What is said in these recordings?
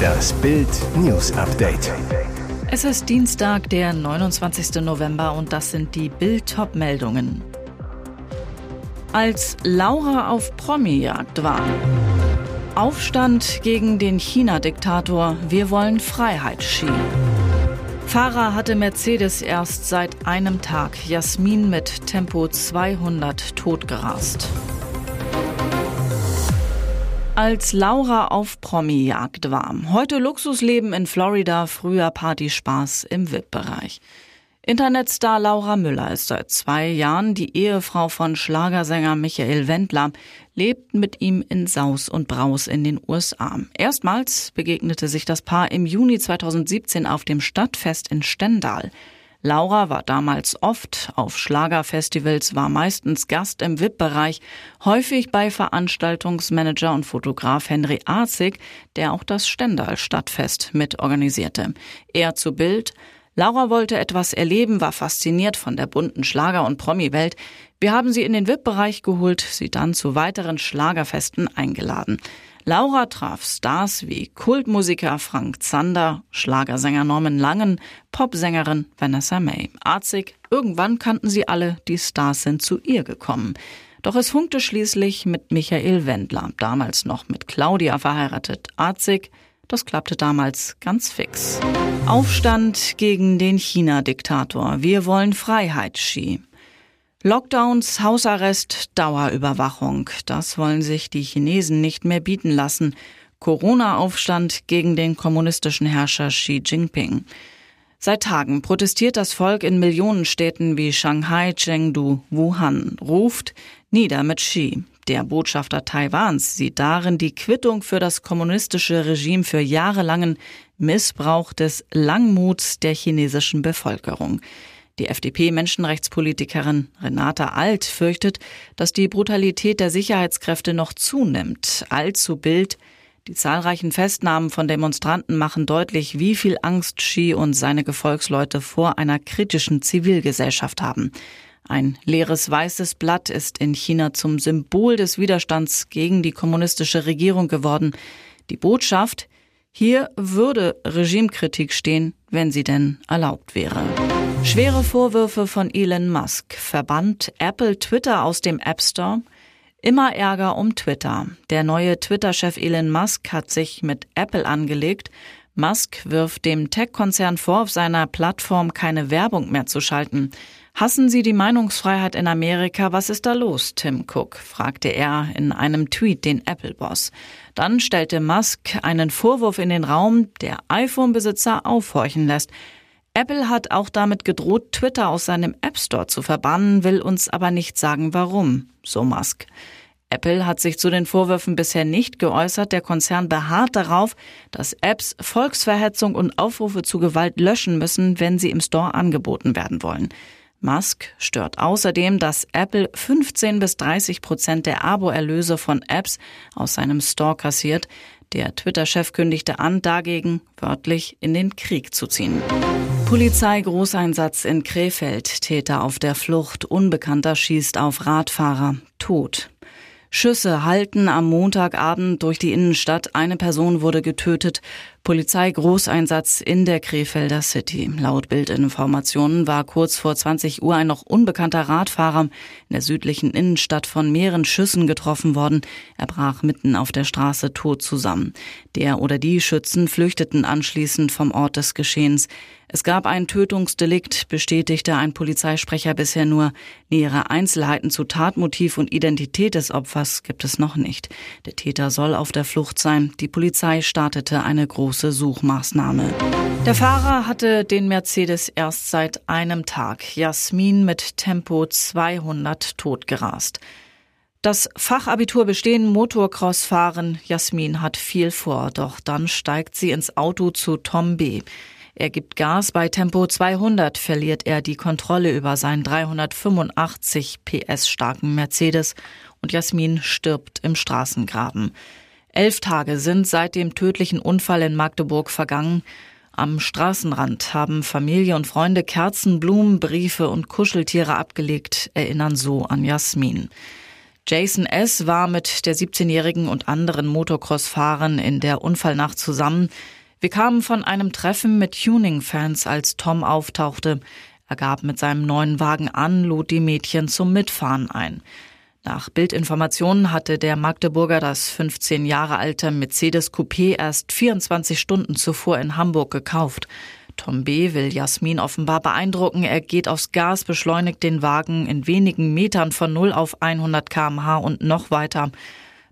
Das Bild News Update. Es ist Dienstag, der 29. November und das sind die Bild meldungen Als Laura auf Promi-Jagd war. Aufstand gegen den China-Diktator. Wir wollen Freiheit Ski. Fahrer hatte Mercedes erst seit einem Tag. Jasmin mit Tempo 200 totgerast. Als Laura auf Promi-Jagd war. Heute Luxusleben in Florida, früher Partyspaß im VIP-Bereich. Internetstar Laura Müller ist seit zwei Jahren die Ehefrau von Schlagersänger Michael Wendler, lebt mit ihm in Saus und Braus in den USA. Erstmals begegnete sich das Paar im Juni 2017 auf dem Stadtfest in Stendal. Laura war damals oft auf Schlagerfestivals, war meistens Gast im VIP-Bereich, häufig bei Veranstaltungsmanager und Fotograf Henry Arzig, der auch das Stendal Stadtfest mitorganisierte. Er zu Bild, Laura wollte etwas erleben, war fasziniert von der bunten Schlager- und Promi-Welt. Wir haben sie in den VIP-Bereich geholt, sie dann zu weiteren Schlagerfesten eingeladen. Laura traf Stars wie Kultmusiker Frank Zander, Schlagersänger Norman Langen, Popsängerin Vanessa May. Arzig, irgendwann kannten sie alle, die Stars sind zu ihr gekommen. Doch es funkte schließlich mit Michael Wendler, damals noch mit Claudia verheiratet. Arzig, das klappte damals ganz fix. Aufstand gegen den China-Diktator. Wir wollen Freiheit, Xi. Lockdowns, Hausarrest, Dauerüberwachung. Das wollen sich die Chinesen nicht mehr bieten lassen. Corona-Aufstand gegen den kommunistischen Herrscher Xi Jinping. Seit Tagen protestiert das Volk in Millionenstädten wie Shanghai, Chengdu, Wuhan, ruft nieder mit Xi. Der Botschafter Taiwans sieht darin die Quittung für das kommunistische Regime für jahrelangen Missbrauch des Langmuts der chinesischen Bevölkerung. Die FDP-Menschenrechtspolitikerin Renata Alt fürchtet, dass die Brutalität der Sicherheitskräfte noch zunimmt. Allzu Bild die zahlreichen Festnahmen von Demonstranten machen deutlich, wie viel Angst Xi und seine Gefolgsleute vor einer kritischen Zivilgesellschaft haben. Ein leeres weißes Blatt ist in China zum Symbol des Widerstands gegen die kommunistische Regierung geworden. Die Botschaft, hier würde Regimekritik stehen, wenn sie denn erlaubt wäre. Schwere Vorwürfe von Elon Musk. Verbannt Apple Twitter aus dem App Store? Immer Ärger um Twitter. Der neue Twitter-Chef Elon Musk hat sich mit Apple angelegt. Musk wirft dem Tech-Konzern vor, auf seiner Plattform keine Werbung mehr zu schalten. Hassen Sie die Meinungsfreiheit in Amerika? Was ist da los, Tim Cook? fragte er in einem Tweet den Apple-Boss. Dann stellte Musk einen Vorwurf in den Raum, der iPhone-Besitzer aufhorchen lässt. Apple hat auch damit gedroht, Twitter aus seinem App Store zu verbannen, will uns aber nicht sagen, warum, so Musk. Apple hat sich zu den Vorwürfen bisher nicht geäußert. Der Konzern beharrt darauf, dass Apps Volksverhetzung und Aufrufe zu Gewalt löschen müssen, wenn sie im Store angeboten werden wollen. Musk stört außerdem, dass Apple 15 bis 30 Prozent der Abo-Erlöse von Apps aus seinem Store kassiert. Der Twitter-Chef kündigte an, dagegen wörtlich in den Krieg zu ziehen. Polizei Großeinsatz in Krefeld. Täter auf der Flucht. Unbekannter schießt auf Radfahrer. Tod. Schüsse halten am Montagabend durch die Innenstadt. Eine Person wurde getötet. Polizei Großeinsatz in der Krefelder City. Laut Bildinformationen war kurz vor 20 Uhr ein noch unbekannter Radfahrer in der südlichen Innenstadt von mehreren Schüssen getroffen worden. Er brach mitten auf der Straße tot zusammen. Der oder die Schützen flüchteten anschließend vom Ort des Geschehens. Es gab ein Tötungsdelikt, bestätigte ein Polizeisprecher bisher nur. Nähere Einzelheiten zu Tatmotiv und Identität des Opfers gibt es noch nicht. Der Täter soll auf der Flucht sein. Die Polizei startete eine große Suchmaßnahme. Der Fahrer hatte den Mercedes erst seit einem Tag. Jasmin mit Tempo 200 totgerast. Das Fachabitur bestehen, Motocross fahren. Jasmin hat viel vor, doch dann steigt sie ins Auto zu Tom B. Er gibt Gas bei Tempo 200, verliert er die Kontrolle über seinen 385 PS starken Mercedes und Jasmin stirbt im Straßengraben. Elf Tage sind seit dem tödlichen Unfall in Magdeburg vergangen. Am Straßenrand haben Familie und Freunde Kerzen, Blumen, Briefe und Kuscheltiere abgelegt, erinnern so an Jasmin. Jason S. war mit der 17-Jährigen und anderen Motocross-Fahrern in der Unfallnacht zusammen. Wir kamen von einem Treffen mit Tuning-Fans, als Tom auftauchte. Er gab mit seinem neuen Wagen an, lud die Mädchen zum Mitfahren ein. Nach Bildinformationen hatte der Magdeburger das 15 Jahre alte Mercedes Coupé erst 24 Stunden zuvor in Hamburg gekauft. Tom B. will Jasmin offenbar beeindrucken. Er geht aufs Gas, beschleunigt den Wagen in wenigen Metern von 0 auf 100 kmh und noch weiter.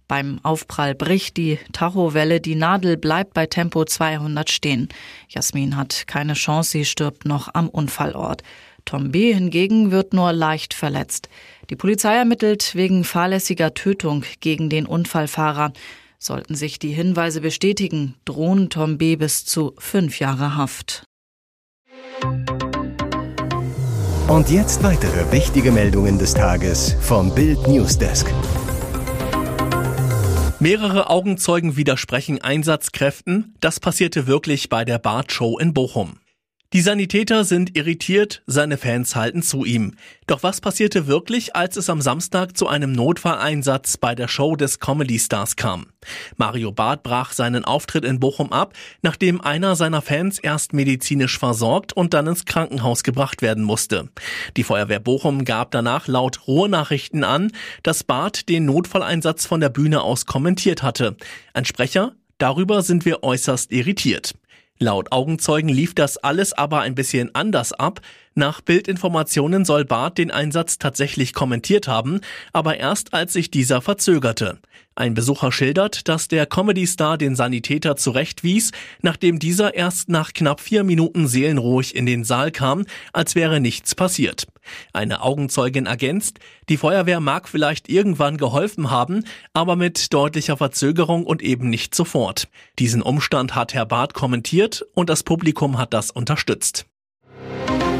Beim Aufprall bricht die Tachowelle, die Nadel bleibt bei Tempo 200 stehen. Jasmin hat keine Chance, sie stirbt noch am Unfallort. Tom B. hingegen wird nur leicht verletzt. Die Polizei ermittelt wegen fahrlässiger Tötung gegen den Unfallfahrer. Sollten sich die Hinweise bestätigen, drohen Tom B. bis zu fünf Jahre Haft. Und jetzt weitere wichtige Meldungen des Tages vom Bild Newsdesk. Mehrere Augenzeugen widersprechen Einsatzkräften. Das passierte wirklich bei der Bart-Show in Bochum. Die Sanitäter sind irritiert, seine Fans halten zu ihm. Doch was passierte wirklich, als es am Samstag zu einem Notfalleinsatz bei der Show des Comedy Stars kam? Mario Barth brach seinen Auftritt in Bochum ab, nachdem einer seiner Fans erst medizinisch versorgt und dann ins Krankenhaus gebracht werden musste. Die Feuerwehr Bochum gab danach laut Ruhrnachrichten an, dass Barth den Notfalleinsatz von der Bühne aus kommentiert hatte. Ein Sprecher? Darüber sind wir äußerst irritiert. Laut Augenzeugen lief das alles aber ein bisschen anders ab. Nach Bildinformationen soll Barth den Einsatz tatsächlich kommentiert haben, aber erst als sich dieser verzögerte. Ein Besucher schildert, dass der Comedy-Star den Sanitäter zurechtwies, nachdem dieser erst nach knapp vier Minuten seelenruhig in den Saal kam, als wäre nichts passiert. Eine Augenzeugin ergänzt, die Feuerwehr mag vielleicht irgendwann geholfen haben, aber mit deutlicher Verzögerung und eben nicht sofort. Diesen Umstand hat Herr Barth kommentiert und das Publikum hat das unterstützt.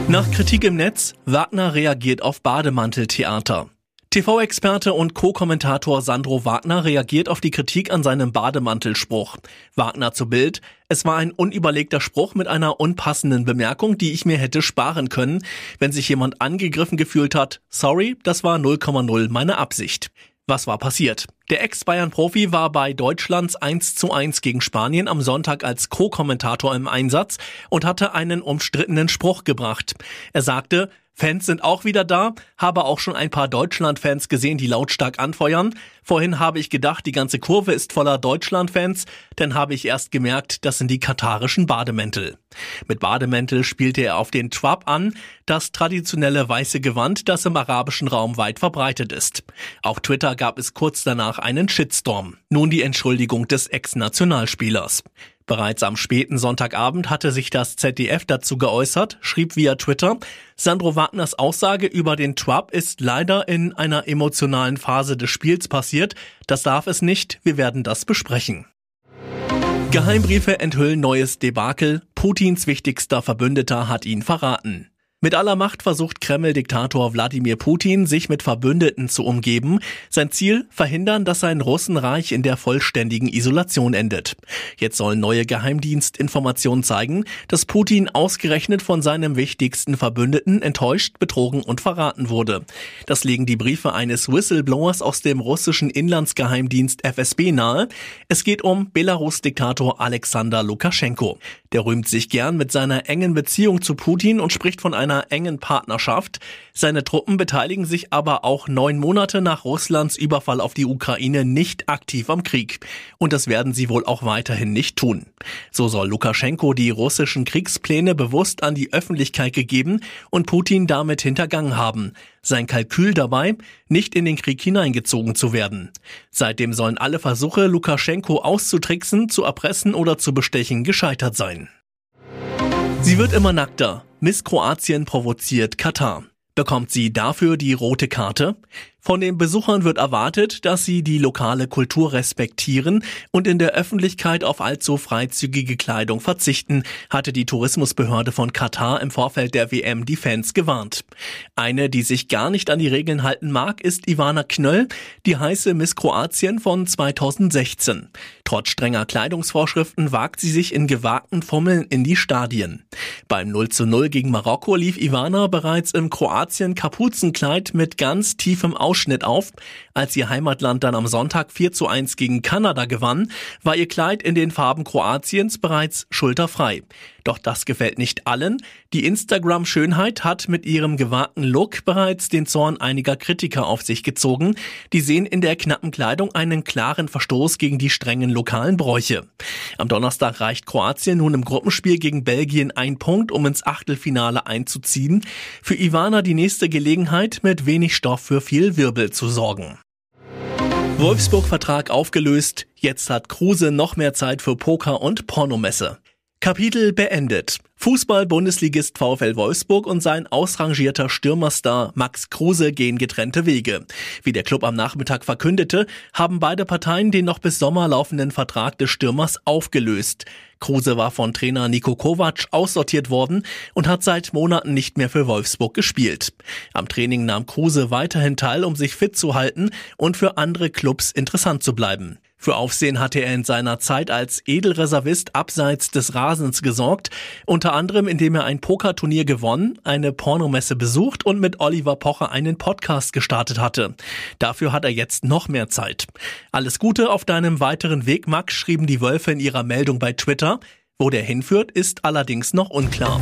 Nach Kritik im Netz, Wagner reagiert auf Bademanteltheater. TV-Experte und Co-Kommentator Sandro Wagner reagiert auf die Kritik an seinem Bademantelspruch. Wagner zu Bild, es war ein unüberlegter Spruch mit einer unpassenden Bemerkung, die ich mir hätte sparen können, wenn sich jemand angegriffen gefühlt hat. Sorry, das war 0,0 meine Absicht. Was war passiert? Der Ex-Bayern-Profi war bei Deutschlands 1 zu 1 gegen Spanien am Sonntag als Co-Kommentator im Einsatz und hatte einen umstrittenen Spruch gebracht. Er sagte, Fans sind auch wieder da, habe auch schon ein paar Deutschland-Fans gesehen, die lautstark anfeuern. Vorhin habe ich gedacht, die ganze Kurve ist voller Deutschland-Fans, dann habe ich erst gemerkt, das sind die katarischen Bademäntel. Mit Bademäntel spielte er auf den Trab an, das traditionelle weiße Gewand, das im arabischen Raum weit verbreitet ist. Auf Twitter gab es kurz danach einen Shitstorm. Nun die Entschuldigung des Ex-Nationalspielers. Bereits am späten Sonntagabend hatte sich das ZDF dazu geäußert, schrieb via Twitter, Sandro Wagners Aussage über den Trump ist leider in einer emotionalen Phase des Spiels passiert. Das darf es nicht, wir werden das besprechen. Geheimbriefe enthüllen neues Debakel, Putins wichtigster Verbündeter hat ihn verraten. Mit aller Macht versucht Kreml-Diktator Wladimir Putin, sich mit Verbündeten zu umgeben. Sein Ziel, verhindern, dass sein Russenreich in der vollständigen Isolation endet. Jetzt sollen neue Geheimdienstinformationen zeigen, dass Putin ausgerechnet von seinem wichtigsten Verbündeten enttäuscht, betrogen und verraten wurde. Das legen die Briefe eines Whistleblowers aus dem russischen Inlandsgeheimdienst FSB nahe. Es geht um Belarus-Diktator Alexander Lukaschenko. Der rühmt sich gern mit seiner engen Beziehung zu Putin und spricht von einer engen Partnerschaft. Seine Truppen beteiligen sich aber auch neun Monate nach Russlands Überfall auf die Ukraine nicht aktiv am Krieg. Und das werden sie wohl auch weiterhin nicht tun. So soll Lukaschenko die russischen Kriegspläne bewusst an die Öffentlichkeit gegeben und Putin damit hintergangen haben. Sein Kalkül dabei, nicht in den Krieg hineingezogen zu werden. Seitdem sollen alle Versuche, Lukaschenko auszutricksen, zu erpressen oder zu bestechen, gescheitert sein. Sie wird immer nackter. Miss Kroatien provoziert Katar. Bekommt sie dafür die rote Karte? Von den Besuchern wird erwartet, dass sie die lokale Kultur respektieren und in der Öffentlichkeit auf allzu freizügige Kleidung verzichten, hatte die Tourismusbehörde von Katar im Vorfeld der WM die Fans gewarnt. Eine, die sich gar nicht an die Regeln halten mag, ist Ivana Knöll, die heiße Miss Kroatien von 2016. Trotz strenger Kleidungsvorschriften wagt sie sich in gewagten Fummeln in die Stadien. Beim 0 zu 0 gegen Marokko lief Ivana bereits im Kroatien Kapuzenkleid mit ganz tiefem Ausschnitt auf. Als ihr Heimatland dann am Sonntag 4 zu 1 gegen Kanada gewann, war ihr Kleid in den Farben Kroatiens bereits schulterfrei. Doch das gefällt nicht allen. Die Instagram-Schönheit hat mit ihrem gewagten Look bereits den Zorn einiger Kritiker auf sich gezogen. Die sehen in der knappen Kleidung einen klaren Verstoß gegen die strengen lokalen Bräuche. Am Donnerstag reicht Kroatien nun im Gruppenspiel gegen Belgien ein Punkt, um ins Achtelfinale einzuziehen. Für Ivana die nächste Gelegenheit, mit wenig Stoff für viel Wirbel zu sorgen. Wolfsburg-Vertrag aufgelöst. Jetzt hat Kruse noch mehr Zeit für Poker und Pornomesse. Kapitel beendet. Fußball-Bundesligist VfL Wolfsburg und sein ausrangierter Stürmerstar Max Kruse gehen getrennte Wege. Wie der Club am Nachmittag verkündete, haben beide Parteien den noch bis Sommer laufenden Vertrag des Stürmers aufgelöst. Kruse war von Trainer Niko Kovac aussortiert worden und hat seit Monaten nicht mehr für Wolfsburg gespielt. Am Training nahm Kruse weiterhin teil, um sich fit zu halten und für andere Clubs interessant zu bleiben. Für Aufsehen hatte er in seiner Zeit als Edelreservist abseits des Rasens gesorgt, unter anderem indem er ein Pokerturnier gewonnen, eine Pornomesse besucht und mit Oliver Pocher einen Podcast gestartet hatte. Dafür hat er jetzt noch mehr Zeit. Alles Gute auf deinem weiteren Weg, Max, schrieben die Wölfe in ihrer Meldung bei Twitter. Wo der hinführt, ist allerdings noch unklar.